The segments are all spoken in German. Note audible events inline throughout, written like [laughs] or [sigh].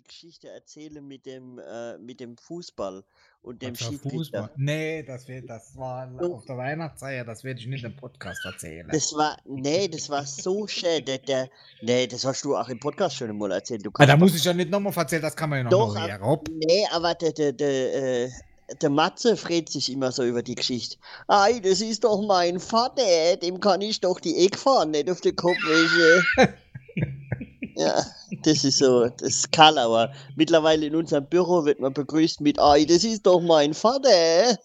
die Geschichte erzählen mit dem, äh, mit dem Fußball und dem Schiedsrichter. Nee, das, wird, das war auf der Weihnachtsfeier, das werde ich nicht im Podcast erzählen. Das war, nee, das war so schön. Der, der, nee, das hast du auch im Podcast schon mal erzählt. Du Ah, da muss ich ja nicht nochmal erzählen, das kann man ja noch hören. Rob. Nee, aber der, der, der, äh, der Matze freut sich immer so über die Geschichte. Ei, das ist doch mein Vater, dem kann ich doch die Eckfahren nicht auf den Kopf wäsche. [laughs] ja, das ist so, das ist Karlauer. Mittlerweile in unserem Büro wird man begrüßt mit Ei, das ist doch mein Vater. [laughs]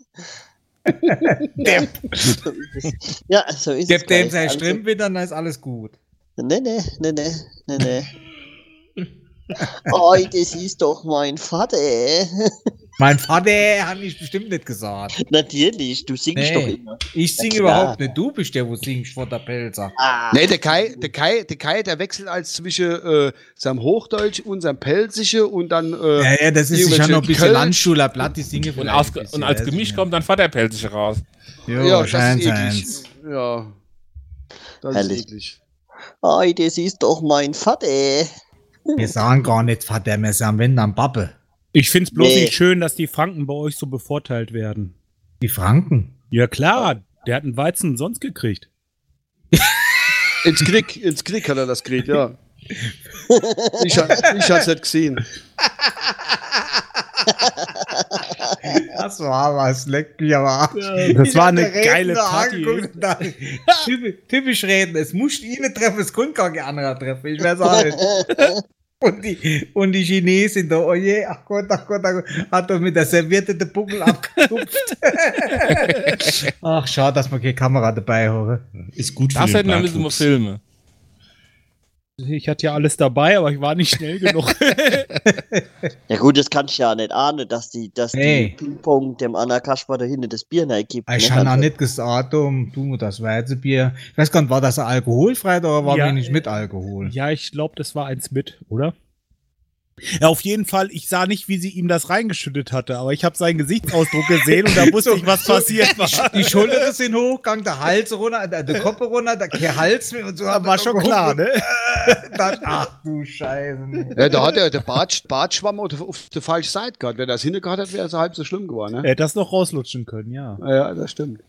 Der, So ist es. ja, so ist der es. dem gleich. sein Also- Strümpf wieder, dann ist alles gut. Nee, nee, nee, nee, nee, [laughs] nee. Ei, das ist doch mein Vater. [laughs] Mein Vater hat ich bestimmt nicht gesagt. Natürlich, du singst Nee. doch immer. Ich singe überhaupt nicht. Du bist der, wo singst vor der Pelzer. Ah, Nee, der Kai, der Kai, der Kai, der wechselt als zwischen äh, seinem Hochdeutsch und seinem Pelzische und dann äh, Ja, ja, das ist irgendwelche noch ein bisschen Kölsch. Landschuler Blatt, die singe Und, aus, ein bisschen, und als ich Gemisch kommt dann Vaterpelzig raus. Jo, ja, das scheint ist eklig. Ja, das Herrlich. ist eklig. Ei, das ist doch mein Vater. Wir sagen gar nicht sagen wenn dann Pappe. Ich finde es bloß Nee. nicht schön, dass die Franken bei euch so bevorteilt werden. Die Franken. Ja klar, der hat einen Weizen sonst gekriegt. [laughs] Ins Knick, ins Knick hat er das gekriegt, ja. Ich, ich hab's nicht gesehen. [laughs] Das war was, leck mich aber ab. Das Ich war eine geile Party. [laughs] Typisch, typisch reden, es muss ihn nicht treffen, es kann gar kein anderer treffen, ich weiß auch nicht. [laughs] Und die, und die Chinesin da, oh je, ach Gott, ach Gott, ach Gott, hat doch mit der Serviette den Buckel abgetupft. [laughs] ach, schade, dass wir keine Kamera dabei haben. Ist gut für Das hätten wir müssen wir filmen. Ich hatte ja alles dabei, aber ich war nicht schnell genug. [laughs] [laughs] Ja gut, das kannst du ja nicht ahnen, dass die, dass Nee. die Ping-Pong dem Anna Kasper da hinten das Bier nicht gibt. Ich habe auch nicht gesagt, um, du, das Weizenbier. Ich weiß gar nicht, war das alkoholfrei oder war Ja, wenig äh, mit Alkohol? ja, ich glaube, das war eins mit, oder? Ja, auf jeden Fall, ich sah nicht, wie sie ihm das reingeschüttet hatte, aber ich habe seinen Gesichtsausdruck gesehen und da [laughs] wusste ich, was passiert war. Die Schultern sind hochgegangen, der Hals runter, der, der Kopf runter, der kein Hals und so. war schon klar, ne? äh, Dann, ach du Scheiße. Ja, da hat er der Bart, Bartschwamm auf, auf der falschen Seite gehabt. Wenn er das hinten gehabt hat, wäre es halb so schlimm geworden. Ne? Er hätte das noch rauslutschen können, ja. Ja, das stimmt.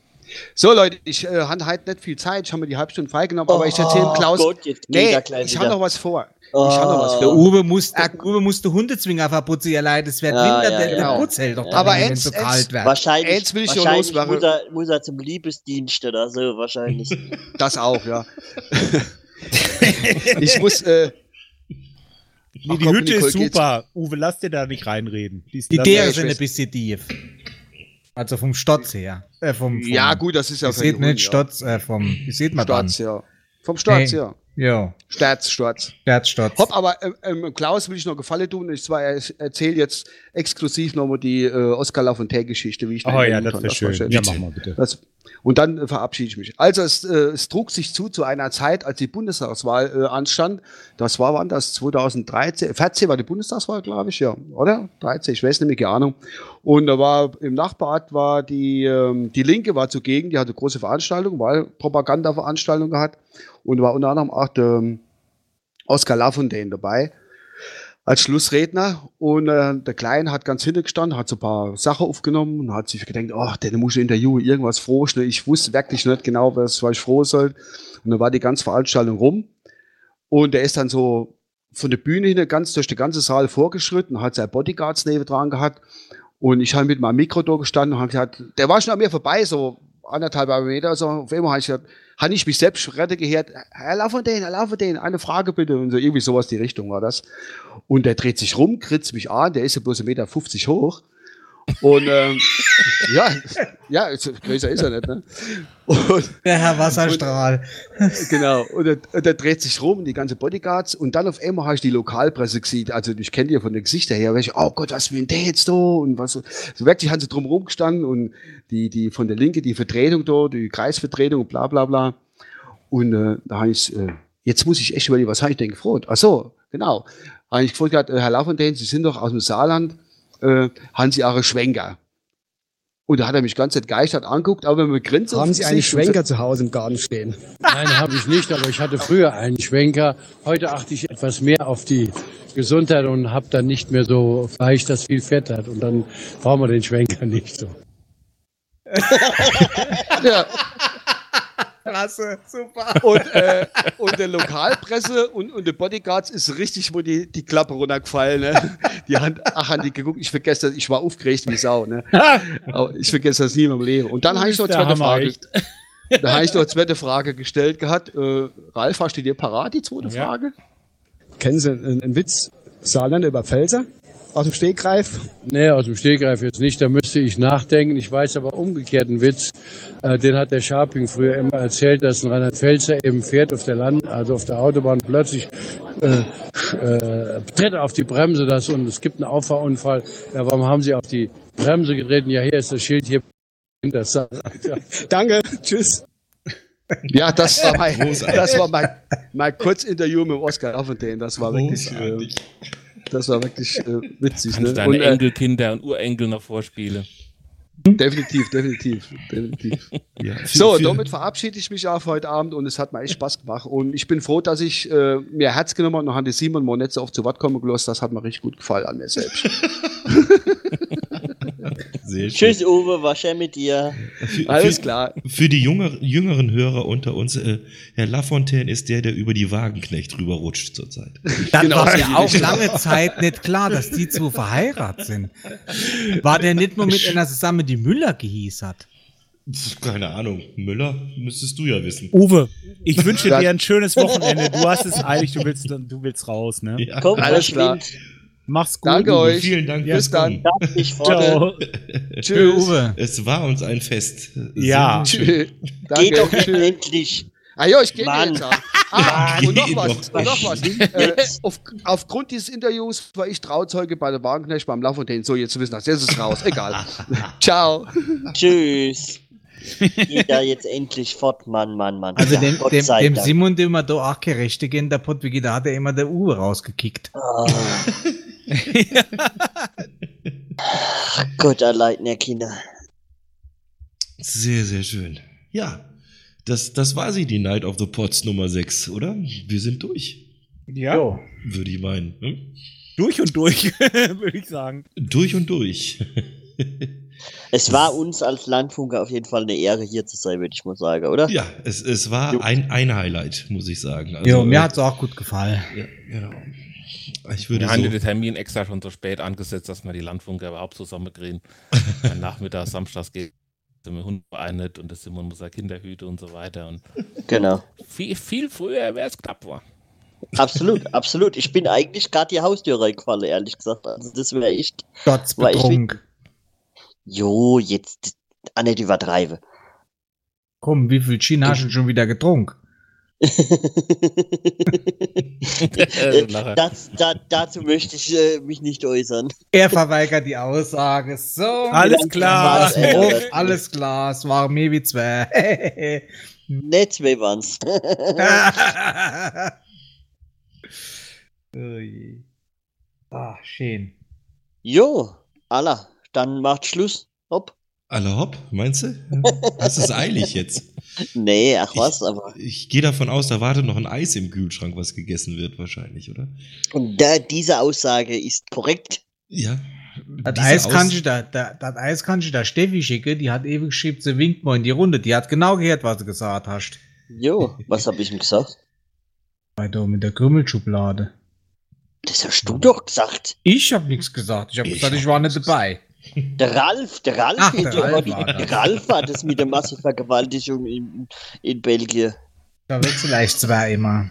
So, Leute, ich äh, habe halt nicht viel Zeit. Ich habe mir die Halbstunde freigenommen, aber ich erzähle Oh Klaus. Gott, jetzt nee, er ich habe noch was vor. Oh. Ich habe noch was Der vor. Uwe musste, Uwe musste Hundezwinger verputzen, ja leid, es wird Ja, Winter, ja, der, der genau. Putz hält doch Aber drin, wenn es so kalt wird. Wahrscheinlich, Eins will ich wahrscheinlich loswerden. muss, er, muss er zum Liebesdienst oder so, wahrscheinlich. [laughs] Das auch, ja. [laughs] ich muss, äh, Nee, Ach die komm, Hütte Nicole, ist geht's. super. Uwe, lass dir da nicht reinreden. ist- Die Dere ich sind ein bisschen tief. Also vom Stotz her. Äh, vom, vom, ja, gut, das ist ja Ihr seht nicht Hunde, Stotz, äh, vom, ihr seht ja. mal. Sturz, ja. Vom Sturz, Hey. ja. Ja, Staatssturz. Stotz. Hopp, aber ähm, ähm, Klaus will ich noch Gefallen tun. Ich zwar erzähle jetzt exklusiv nochmal die äh, Oskar Lafontaine-Geschichte, wie ich Oh ja, das wäre schön. Ja, mach mal bitte. Das, und dann äh, verabschiede ich mich. Also es, äh, es trug sich zu zu einer Zeit, als die Bundestagswahl äh, anstand. Das war wann das? 2013, 14 war die Bundestagswahl, glaube ich, ja, oder? 13, ich weiß nicht mehr, keine Ahnung. Und da war im Nachbarort war die ähm, die Linke war zugegen, die hatte große Veranstaltungen, Wahlpropaganda-Veranstaltungen gehabt und war unter anderem auch der ähm, Oskar Lafontaine dabei als Schlussredner und äh, der Kleine hat ganz hinten gestanden, hat so ein paar Sachen aufgenommen und hat sich gedacht, ach, den muss ich interviewen, irgendwas froh. Ich wusste wirklich nicht genau, was, was ich froh soll. Und dann war die ganze Veranstaltung rum und er ist dann so von der Bühne hin ganz durch den ganzen Saal vorgeschritten, hat seine Bodyguards neben dran gehabt und ich habe mit meinem Mikro da gestanden und habe gesagt, der war schon an mir vorbei, so anderthalb Meter, so auf einmal habe ich gesagt, habe ich mich selbst rette gehört, Herr Lafontaine, Herr Lafontaine, eine Frage bitte und so irgendwie sowas die Richtung war das. Und der dreht sich rum, kritzt mich an, der ist ja bloß 1,50 Meter hoch. Und ähm, ja, ja, größer ist er nicht, ne? Und, Der Herr Wasserstrahl. genau, und der, und der dreht sich rum, die ganze Bodyguards, und dann auf einmal habe ich die Lokalpresse gesehen, also ich kenne die ja von den Gesichtern her, ich, oh Gott, was will denn der jetzt da? Und was so, so wirklich haben sie drum rumgestanden und die, die von der Linke, die Vertretung da, die Kreisvertretung bla bla bla. Und äh, da habe ich, äh, jetzt muss ich echt überlegen, was habe ich denn gefragt? Ach so, genau. Habe ich gefragt, äh, Herr Lafontaine, Sie sind doch aus dem Saarland, äh, haben Sie Ihre Schwenker? Und da hat er mich ganz entgeistert anguckt, aber mit Grinsen. Haben Sie einen Schwenker zu Hause im Garten stehen? Nein, habe ich nicht, aber ich hatte früher einen Schwenker. Heute achte ich etwas mehr auf die Gesundheit und habe dann nicht mehr so Fleisch, das viel Fett hat. Und dann brauchen wir den Schwenker nicht so. [laughs] [laughs] Ja. Klasse, super. Und, äh, und der Lokalpresse und, und der Bodyguards ist richtig, wo die, die Klappe runtergefallen. Ne? Die haben, ach, haben die geguckt, ich vergesse das, ich war aufgeregt wie Sau. Ne? Aber ich vergesse das nie in meinem Leben. Und dann habe ich noch zweite Hammer, Frage. echt. [laughs] Da habe ich noch eine zweite Frage gestellt gehabt. Äh, Ralf, hast du dir parat, die zweite Ja. Frage? Kennen Sie einen, einen Witz? Saarländer über Pfälzer? Aus dem Stegreif? Nee, aus dem Stegreif jetzt nicht, da müsste ich nachdenken. Ich weiß aber umgekehrt einen Witz, äh, den hat der Scharping früher immer erzählt, dass ein Rheinland-Pfälzer eben fährt auf der Land, also auf der Autobahn plötzlich äh, äh, tritt auf die Bremse das und es gibt einen Auffahrunfall. Ja, warum haben Sie auf die Bremse getreten? Ja, hier ist das Schild hier. [laughs] Das er. Danke, tschüss. Ja, das war mein, das war mein, mein Kurzinterview mit Oscar Lafontaine. Das war wirklich, äh. Das war wirklich äh, witzig. Kannst Ne? deine Und, äh, Enkelkinder und Urenkel noch vorspielen. definitiv, definitiv, definitiv. [laughs] Ja, für- So, für- damit verabschiede ich mich auch heute Abend und es hat mir echt Spaß gemacht. Und ich bin froh, dass ich äh, mir Herz genommen habe und noch an die Simon nicht so oft zu Wort kommen gelassen. Das hat mir richtig gut gefallen an mir selbst. [laughs] Sehr schön. Tschüss, Uwe, war schön mit dir. Für, Alles für, klar. Für die jünger, jüngeren Hörer unter uns, äh, Herr Lafontaine ist der, der über die Wagenknecht drüber rutscht zurzeit. [laughs] Das Genau, war ja auch lange Zeit nicht klar, dass die zwei verheiratet sind. War der nicht nur mit einer zusammen, die Müller gehieß hat? Keine Ahnung. Müller müsstest du ja wissen. Uwe, ich [laughs] wünsche dir ein schönes Wochenende. Du hast es [laughs] eilig, du willst, du willst raus, ne? Ja. Komm, Alles klar. verschwind. Mach's gut. Danke Uwe. euch. Vielen Dank Bis dann. Ich. Ciao. [laughs] Tschüss. Uwe. Es war uns ein Fest. Ja. Tschüss. Geht doch Danke. jetzt Tschüss. endlich. Ah ja, ich gehe jetzt auch. Ah, und noch Geh was, doch. und noch was. Äh, auf, aufgrund dieses Interviews war ich Trauzeuge bei der Wagenknecht beim Lafontaine. So, jetzt wissen wir das. Jetzt ist es raus. Egal. [laughs] Ciao. Tschüss. [laughs] Geht da jetzt endlich fort, Mann, Mann, Mann. Also Ja, dem, dem, dem. Simon, dem wir da auch gerecht gehen, der Pottwigi, da hat er immer der Uwe rausgekickt. Gott allein, ne Kinder. Sehr, sehr schön. Ja, das, das war sie, die Night of the Pots Nummer 6, oder? Wir sind durch, Ja, würde ich meinen. Hm? durch und durch, [laughs] würde ich sagen. Durch und durch. Es war uns als Landfunker auf jeden Fall eine Ehre, hier zu sein, würde ich mal sagen, oder? ja, es, es war Jo. ein, ein Highlight, muss ich sagen. Also, jo, mir äh, hat's auch gut gefallen. Ja, genau. Ich würde Wir haben so, den Termin extra schon so spät angesetzt, dass wir die Landfunker überhaupt zusammenkriegen. [laughs] Am Nachmittag, samstags geht sind wir Hund vereinet und das Simon muss er Kinder hüten und so weiter. Und Genau. viel, viel früher wäre es knapp war. Absolut, absolut. Ich bin eigentlich gerade die Haustür reingefallen, ehrlich gesagt. Also das wäre echt. Gott War ich betrunken. Jo, jetzt ah, nicht übertreibe. Komm, wie viel Gin hast du schon wieder getrunken? [laughs] Das, da, dazu möchte ich äh, mich nicht äußern. Er verweigert die Aussage. So, Alles klar. Alles klar, es war mehr wie zwei. [laughs] Nicht zwei waren's. [laughs] oh je. Ah, schön. jo, Allah, dann macht Schluss. Hopp. alle hopp, meinst du? Das ist eilig jetzt. Nee, ach was, aber. Ich gehe davon aus, da wartet noch ein Eis im Kühlschrank, was gegessen wird, wahrscheinlich, oder? Und da, diese Aussage ist korrekt. Ja. Das Eis, kann ich da, da, das Eis kann ich da Steffi schicken, die hat ewig geschrieben, sie winkt mal in die Runde. Die hat genau gehört, was du gesagt hast. Jo, was hab ich ihm gesagt? Bei da mit der Krümelschublade. Das hast du doch gesagt. Ich habe nichts gesagt. Ich habe Ich gesagt, ich war nicht dabei. Der Ralf, der Ralf, Ach, der der, Ralf war, der Ralf war das mit der Massenvergewaltigung in, in Belgien. Da wird vielleicht zwei immer.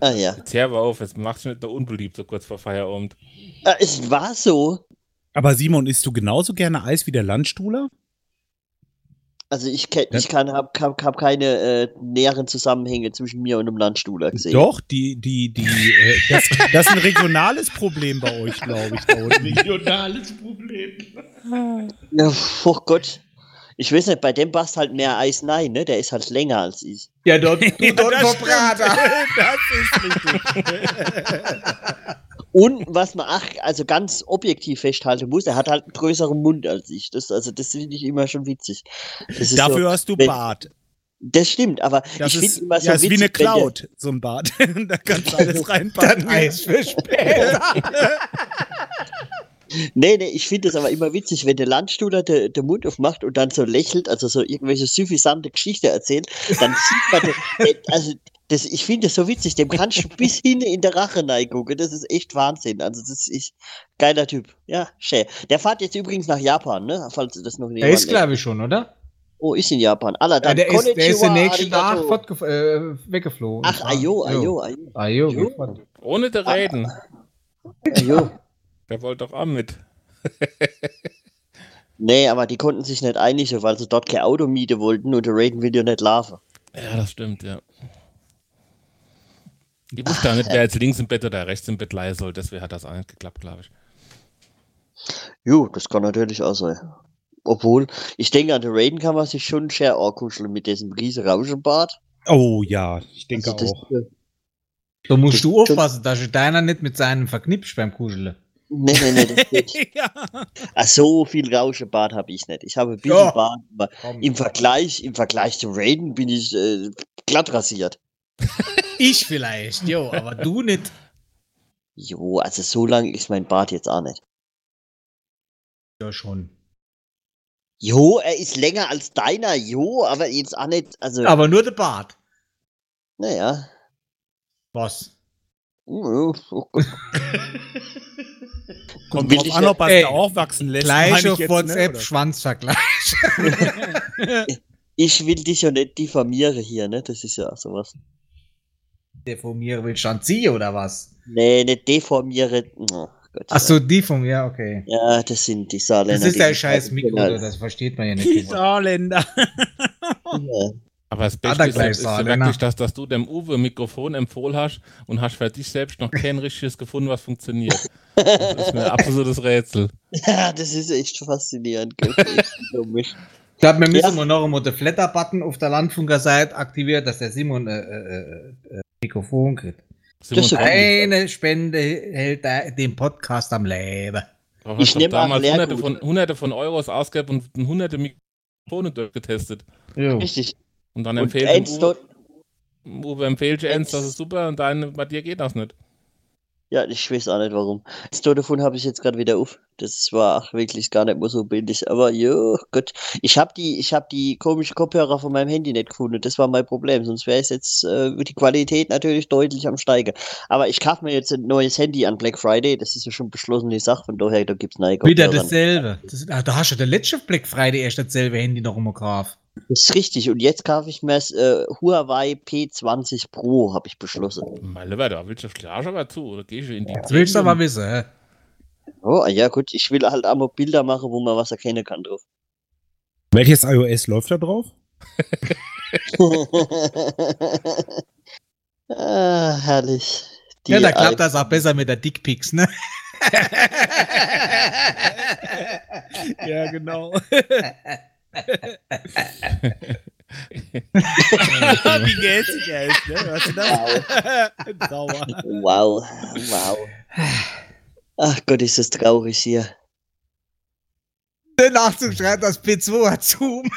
Ah ja. Jetzt hör mal auf, jetzt machst du nicht nur unbeliebt so kurz vor Feierabend. Ah, es war so. Aber Simon, isst du genauso gerne Eis wie der Landstuhler? Also ich, kenn, ich kann, hab, hab, hab keine äh, näheren Zusammenhänge zwischen mir und dem Landstuhler gesehen. Doch, die, die, die, äh, das, das ist ein regionales Problem bei euch, glaube ich. Regionales Problem. Ja, oh Gott. Ich weiß nicht, bei dem passt halt mehr Eis nein, ne? Der ist halt länger als ich. Ja, dort, [laughs] du Ja, dort das. [laughs] Das ist richtig. Und was man ach, also ganz objektiv festhalten muss, er hat halt einen größeren Mund als ich. Das, also das finde ich immer schon witzig. Das ist Dafür so, hast du wenn- Bart. Das stimmt, aber Das ich finde immer so ja, ist wie eine witzig, Cloud, so ein Bad. [laughs] da kannst du alles reinpacken. Eis für später. [laughs] Nee, nee, ich finde es aber immer witzig, wenn der Landstuhler den den Mund aufmacht und dann so lächelt, also so irgendwelche suffisante Geschichte erzählt, dann sieht man, den- [laughs] also das, ich finde es so witzig, dem kannst du [laughs] bis hin in der Rache gucken. Das ist echt Wahnsinn. Also das ist geiler Typ. Ja, schön. Der fährt jetzt übrigens nach Japan, ne? Falls du das noch nicht Der ist, glaube ich, schon, oder? Oh, ist in Japan. Aller Ja, der, ist, der ist der Konnichiwa, nächste Tag äh, weggeflogen. Ach, ayo, ayo, ayo. Ayo, Jo. geht fort. Ohne zu reden. ayo. Der wollte doch auch mit. [laughs] Nee, aber die konnten sich nicht einigen, weil sie dort kein Auto mieten wollten und der Raiden will ja nicht laufen. Ja, das stimmt, ja. Ich wusste ja nicht, wer jetzt links im Bett oder rechts im Bett leihen soll. Deswegen hat das auch nicht geklappt, glaube ich. Jo, das kann natürlich auch sein. Obwohl, ich denke, an den Raiden kann man sich schon schwer ankuscheln mit diesem riesen Rauschenbart. Oh ja, ich denke Also das, auch. äh, Da musst du aufpassen, dass sich deiner nicht mit seinen verknipst beim Kuscheln. Nee, nee, nee, das [laughs] geht. ja. Ach, so viel Rauschenbart habe ich nicht. Ich habe ein bisschen Ja. Bart, aber im Vergleich, im Vergleich zum Raiden bin ich äh, glatt rasiert. [laughs] Ich vielleicht, jo, aber du nicht. Jo, also so lang ist mein Bart jetzt auch nicht. Ja, schon. Jo, er ist länger als deiner, jo, aber jetzt auch nicht, also, Aber nur der Bart. naja. Was? Ja, oh. [laughs] Kommt Will drauf ich an, ja- ob er es auch wachsen lässt. Gleich auf jetzt, WhatsApp ne? Schwanzvergleich. [laughs] Ich will dich ja nicht diffamieren hier, ne? Das ist ja sowas. Deformieren willst du dann ziehen oder was? Nee, nicht deformieren. Oh Gott. Ach so, die vom, ja, okay. Ja, das sind die Saarländer. Das ist sind scheiß Mikro, das versteht man ja Die nicht. Saarländer. [laughs] Ja. Aber das Hat Beste er ist, gleich ist ne? wirklich, dass, dass du dem Uwe ein Mikrofon empfohlen hast und hast für dich selbst noch kein richtiges gefunden, was funktioniert. Das ist mir ein [laughs] absolutes Rätsel. Ja, das ist echt faszinierend. Ich glaube, wir müssen Ja. noch einmal den Flatter-Button auf der Landfunker-Seite aktivieren, dass der Simon äh, äh, äh, Mikrofon kriegt. Simon, Eine Spende hält den Podcast am Leben. hast Ich doch nehm auch damals hunderte von, hunderte von Euros ausgegeben und hunderte Mikrofone durchgetestet. Jo. Richtig. Und dann empfehlt Uwe, Uwe empfiehlt eins, das ist super und dein, bei dir geht das nicht. Ja, ich weiß auch nicht warum. Das Telefon habe ich jetzt gerade wieder auf. Das war wirklich gar nicht mehr so billig. Aber jo, Gott. Ich habe die, ich habe die komischen Kopfhörer von meinem Handy nicht gefunden. Das war mein Problem. Sonst wäre es jetzt äh, die Qualität natürlich deutlich am Steigen. Aber ich kaufe mir jetzt ein neues Handy an Black Friday. Das ist ja schon beschlossene Sache. Von daher, da gibt es neue Wieder Kopfhörer. dasselbe. Das, ah, da hast du der letzte Black Friday erst dasselbe Handy noch immer gekauft. Das ist richtig. Und jetzt kaufe ich mir das äh, Huawei P20 Pro, habe ich beschlossen. Mein Lieber, da willst du klar aber zu, oder gehst du in die Das willst du aber wissen, hä? Oh, ja gut, ich will halt einmal Bilder machen, wo man was erkennen kann drauf. Welches iOS läuft da drauf? [laughs] ah, herrlich. Die Ja, da klappt das auch besser mit der Dickpics, ne? [laughs] Ja, genau. [laughs] Wie gehässig er ist, ne? Hörst du das? [laughs] Sauer. Wow, wow. Ach Gott, ist das traurig hier. Den Nachzug schreibt das P2 hat Zoom.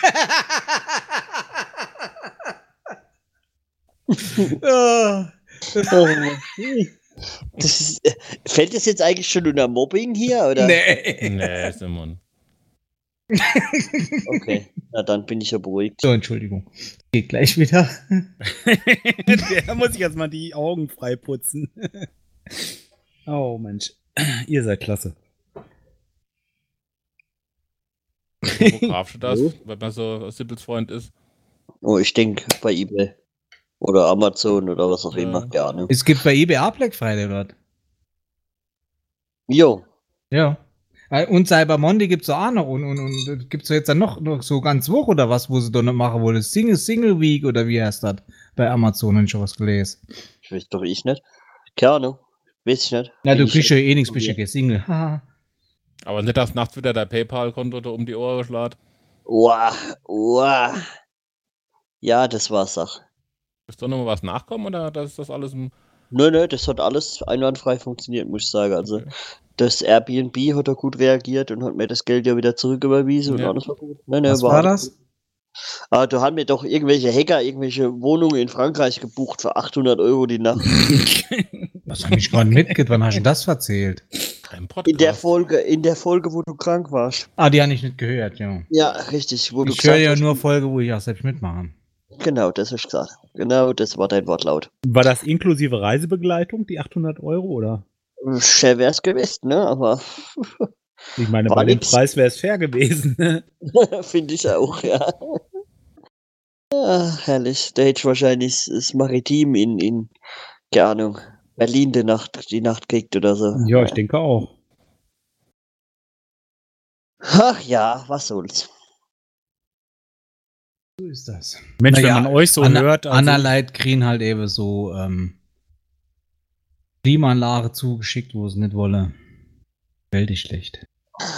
oh. [laughs] Oh, das ist, äh, fällt das jetzt eigentlich schon unter Mobbing hier, oder? Nee. Nee, Simon. Okay, na dann bin ich ja beruhigt. So, Entschuldigung. Geht gleich wieder. [laughs] Der muss ich jetzt mal die Augen frei putzen. [laughs] Oh Mensch, ihr seid klasse. Wo kaufst du das, Jo. wenn man so Sippels Freund ist? Oh, ich denke bei eBay. Oder Amazon oder was auch Ja. immer. Ja, ne? Es gibt bei eBay auch Black Friday dort. Jo, Ja. Äh, Und Cyber Monday gibt's auch noch. Und, und, und gibt's jetzt dann noch, noch so ganz Woche oder was, wo sie da noch machen wollen? Single, Single Week oder wie heißt das? Bei Amazon ich schon was gelesen. ich weiß doch ich nicht. Keine Ahnung. Weiß ich nicht. Na, Bin du ich- kriegst ja eh nichts, bist ja kein Single. Aber nicht, dass nachts wieder dein PayPal-Konto da um die Ohren schlägt. Uah, uah. Ja, das war's Sach. Ist da noch mal was nachkommen oder das ist das alles im. Nö, nö, das hat alles einwandfrei funktioniert, muss ich sagen. Also, das Airbnb hat da gut reagiert und hat mir das Geld ja wieder zurücküberwiesen und Ja. alles war gut. Nö, nö, Was war das? gut. Aber da haben mir doch irgendwelche Hacker irgendwelche Wohnungen in Frankreich gebucht für 800 Euro die Nacht. [laughs] Was hab ich gerade mitgekriegt? Wann hast du das erzählt? In der Podcast. Folge, in der Folge, wo du krank warst. Ah, die habe ich nicht gehört, ja. Ja, richtig. Wo du Ich höre ja nur Folge, wo ich auch selbst mitmache. Genau, das du gesagt. Genau, das war dein Wortlaut. War das inklusive Reisebegleitung, die 800 Euro, oder? Schwer wär's gewesen, ne? Aber [laughs] Ich meine, bei dem. Preis wäre es fair gewesen. ne? [laughs] finde ich auch, ja. Ah, herrlich. Da hätte ich wahrscheinlich das Maritim in, in, keine Ahnung, Berlin die Nacht, die Nacht kriegt oder so. ja, ich denke auch. Ach ja, was soll's. So ist das. Mensch, Naja, wenn man euch so Anna, hört. also- Anna Leid kriegen halt eben so ähm, Klimaanlage zugeschickt, wo es nicht wolle. Weltig schlecht.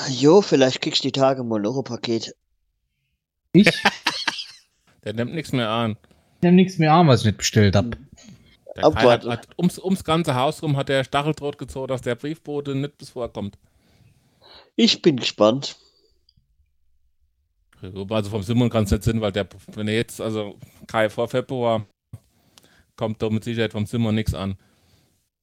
Jo, vielleicht kriegst du die Tage mal noch ein Paket. Ich [laughs] Der nimmt nichts mehr an. nehme nichts mehr an, was ich nicht bestellt habe. Der Kai hat, Abwarten. hat, ums, ums ganze Haus rum hat der Stacheldraht gezogen, dass der Briefbote nicht bis vorkommt. Ich bin gespannt. Also vom Simon kann es nicht sein, weil der, wenn er jetzt, also Kai vor Februar, kommt da mit Sicherheit vom Simon nichts an.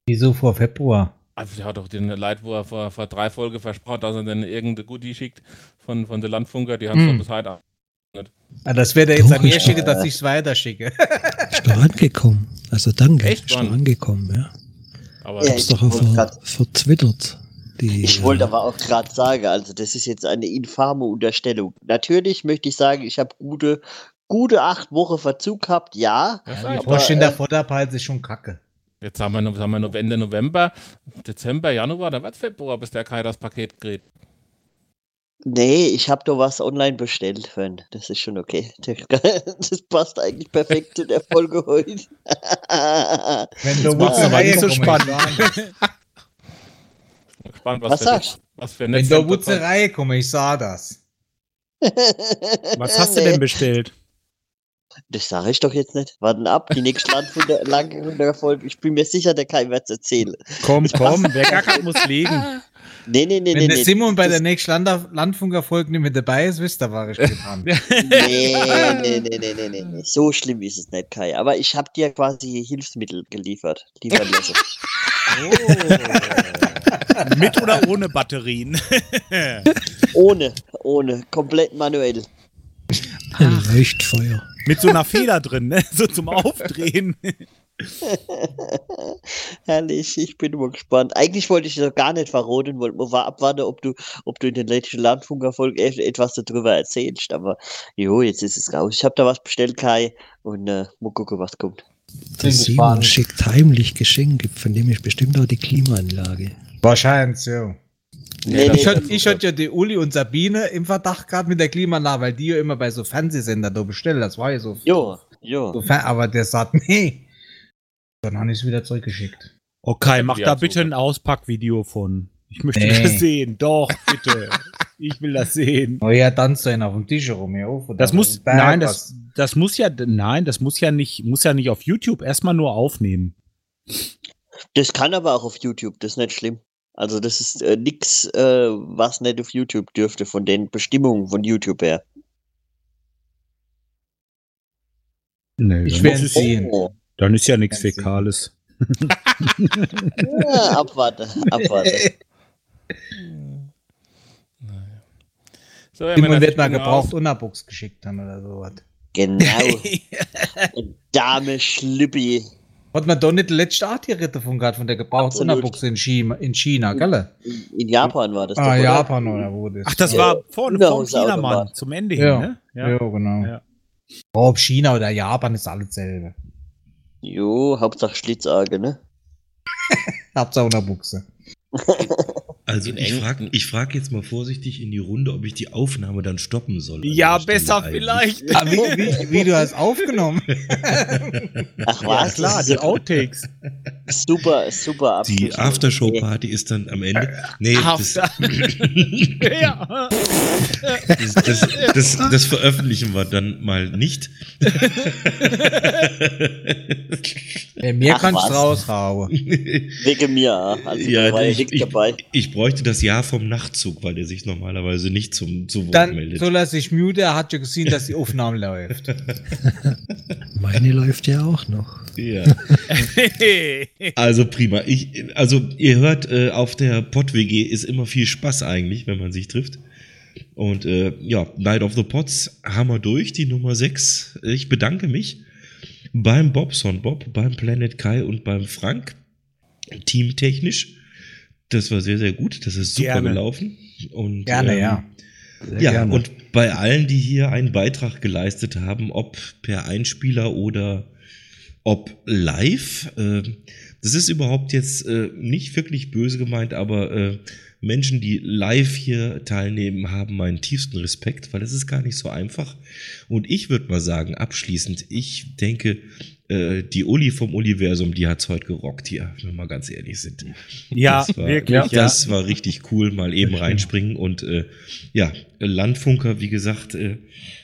Wieso vor Februar? Also der hat doch den Leid, wo er vor, vor drei Folgen versprochen, dass er dann irgendeine Goodie schickt von, von der Landfunker, die haben es Hm. bis heute an. Ah, das wird er jetzt Doch, an mir schicken, dass ich es weiterschicke. [laughs] Ist doch angekommen. Also danke. Echt, ist doch angekommen, ja. Aber Ja, Hab's ich doch auch ver, grad- verzwittert. Die, Ich äh, wollte aber auch gerade sagen, also das ist jetzt eine infame Unterstellung. Natürlich möchte ich sagen, ich habe gute, gute acht Wochen Verzug gehabt, ja. Ja, Die Post doch. in äh, der Vorderpeils ist schon kacke. Jetzt haben wir, noch- haben wir noch Ende November, Dezember, Januar, dann wird Februar, bis der Kai das Paket kriegt. Nee, ich habe doch was online bestellt, Fan. Das ist schon okay. [laughs] Das passt eigentlich perfekt zu der Folge [laughs] heute. Wenn du Wutze aber nicht so spannend. Bin Gespannt, was, Was für sagst was für Wenn Netz der Wutzerei komme, ich sah das. [laughs] Was hast du denn bestellt? Das sage ich doch jetzt nicht. Warten ab, die nächste Landfunde, [laughs] lange Folge. Ich bin mir sicher, der Kai wird es erzählen. Komm, komm, wer gar keinen muss legen. [laughs] Nee, nee, nee, Wenn nee. der nee. Simon bei der nächsten Land Landfunkerfolge nicht mit dabei ist, wisst ihr, war ich dran. Nee, [laughs] nee, nee, nee, nee, nee, nee. So schlimm ist es nicht, Kai. Aber ich habe dir quasi Hilfsmittel geliefert. Liefern lassen. Mit oder ohne Batterien? ohne, ohne. Komplett manuell. Ein Leuchtfeuer. Mit so einer Feder drin, ne? So zum Aufdrehen. [laughs] Herrlich, ich bin mal gespannt. Eigentlich wollte ich doch gar nicht verroten, wollte mal wa- abwarten, ob du, ob du in den letzten Landfunkerfolgen e- etwas darüber erzählst. Aber jo, jetzt ist es raus. Ich habe da was bestellt, Kai, und äh, mal gucken, was kommt. Der Simon schickt heimlich Geschenke, von dem ist bestimmt auch die Klimaanlage. Wahrscheinlich, ja. Nee, ich nee, hatte ich hatte ja die Uli und Sabine im Verdacht gehabt mit der Klimaanlage, weil die ja immer bei so Fernsehsendern da bestellen. Das war ja so. Jo, jo. so aber der sagt, nee. Dann habe ich es wieder zurückgeschickt. Okay, mach da bitte ein Auspackvideo von. Ich möchte Nee. das sehen. Doch, bitte. [laughs] ich will das sehen. Oh ja, tanzt einer auf dem Tisch rum, ja. auf, Das muss, da nein, das, das muss ja, nein, das muss ja nicht, muss ja nicht auf YouTube erstmal nur aufnehmen. Das kann aber auch auf YouTube, das ist nicht schlimm. Also das ist äh, nix, äh, was nicht auf YouTube dürfte von den Bestimmungen von YouTube her. Nee, Ich dann, werde ist, sehen. Oh. dann ist ja nichts. Fäkales. Ja, abwarte, [laughs] abwarte. So, ja, Simon wird mal gebraucht raus. Unterbuchs geschickt haben oder sowas. Genau. [laughs] Dame Schlüppi. Hat man doch nicht die letzte Art hier von gehabt, von der gebrauchten Absolut. Unterbuchse in China, in China, gell? In, in Japan war das Ah, doch? Japan oder wo das? Ach, das Ja. war vorne vom Überhausautomat. Chinamann zum Ende hin, Ja. ne? Ja, genau. Ja. Ob China oder Japan ist alles dasselbe. Jo, Hauptsache Schlitzarge, ne? [laughs] Hauptsache Unterbuchse. [laughs] Also In ich frage ich frag jetzt mal vorsichtig in die Runde, ob ich die Aufnahme dann stoppen soll. an Ja, besser eigentlich. vielleicht. [laughs] Ah, wie, wie, wie du hast aufgenommen. [laughs] Ach Ja, was? klar, das die ist Outtakes. super, super Die. Aftershow-Party ist dann am Ende. Nee, das, After. [laughs] ja. Das, das, das, das veröffentlichen wir dann mal nicht. Äh, mir Ach, kannst du raushauen. Wegen mir, also ja, ja ich, ich, dabei. ich bräuchte das Jahr vom Nachtzug, weil der sich normalerweise nicht zum, zu Wort Dann meldet. soll er sich mute, er hat ja gesehen, dass die Aufnahme läuft. [laughs] Meine läuft ja auch noch. Ja. [laughs] Also prima. Ich, also ihr hört, äh, auf der Pott-WG ist immer viel Spaß eigentlich, wenn man sich trifft. Und äh, ja, Night of the Pots haben wir durch, die Nummer 6. Ich bedanke mich beim Bobson Bob, beim Planet Kai und beim Frank. Teamtechnisch. Das war sehr, sehr gut. Das ist super Gerne. gelaufen. Und, Gerne, ähm, ja. Sehr ja, gerne. und bei allen, die hier einen Beitrag geleistet haben, ob per Einspieler oder ob live, äh, das ist überhaupt jetzt äh, nicht wirklich böse gemeint, aber äh, Menschen, die live hier teilnehmen, haben meinen tiefsten Respekt, weil es ist gar nicht so einfach. Und ich würde mal sagen, abschließend, ich denke, äh, die Uli vom Universum, die hat's heute gerockt hier, wenn wir mal ganz ehrlich sind. Ja, das war, wirklich, ja. Das war richtig cool, mal eben reinspringen. Und äh, ja, Landfunker, wie gesagt, äh,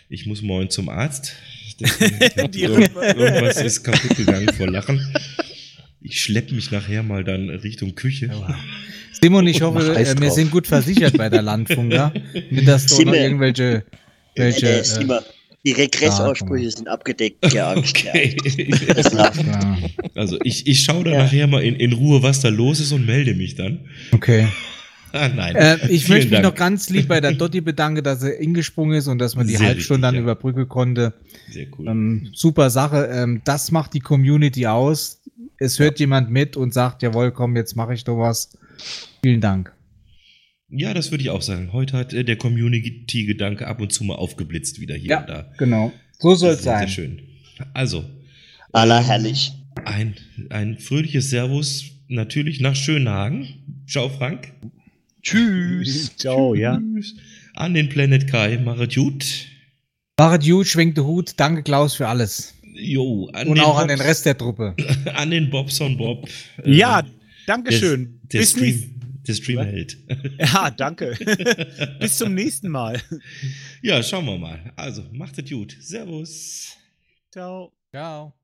ich muss morgen zum Arzt. [laughs] Irgendwas ist kaputt gegangen vor Lachen. Ich schlepp mich nachher mal dann Richtung Küche. Simon, ich hoffe, äh, wir sind gut versichert bei der Landfunker. [laughs] Nicht, dass du noch irgendwelche welche, äh, äh, Simon, die Regressansprüche sind abgedeckt. Ja. [laughs] Okay. Ja, Also ich, ich schaue da Ja. nachher mal in, in Ruhe, was da los ist und melde mich dann. okay. [laughs] Ah, nein. Äh, ich Vielen möchte mich Dank. noch ganz lieb bei der Dotti bedanken, dass sie ingesprungen ist und dass man die Sehr Halbstunde dann richtig, ja. überbrücken konnte. Sehr cool. Ähm, super Sache. Ähm, das macht die Community aus. Es hört jemand mit und sagt, jawohl, komm, jetzt mache ich doch was. Vielen Dank. Ja, das würde ich auch sagen. Heute hat äh, der Community-Gedanke ab und zu mal aufgeblitzt wieder hier Ja. und da. Genau. So soll es sein. Sehr schön. Also, Allerherrlich. ein, ein fröhliches Servus, natürlich nach Schönhagen. Ciao, Frank. Tschüss. [laughs] Ciao, ja. Tschüss. An den Planet Kai, machet gut. Machet gut, schwenkt den Hut. Danke, Klaus, für alles. Jo, an Und den auch an den Bobs- Rest der Truppe. [laughs] An den Bobson Bob. Äh, Ja, Dankeschön. der, Bis nächst- Stream, der Stream hält. [laughs] Ja, danke. [laughs] Bis zum nächsten Mal. Ja, schauen wir mal. Also, macht es gut. Servus. Ciao. Ciao.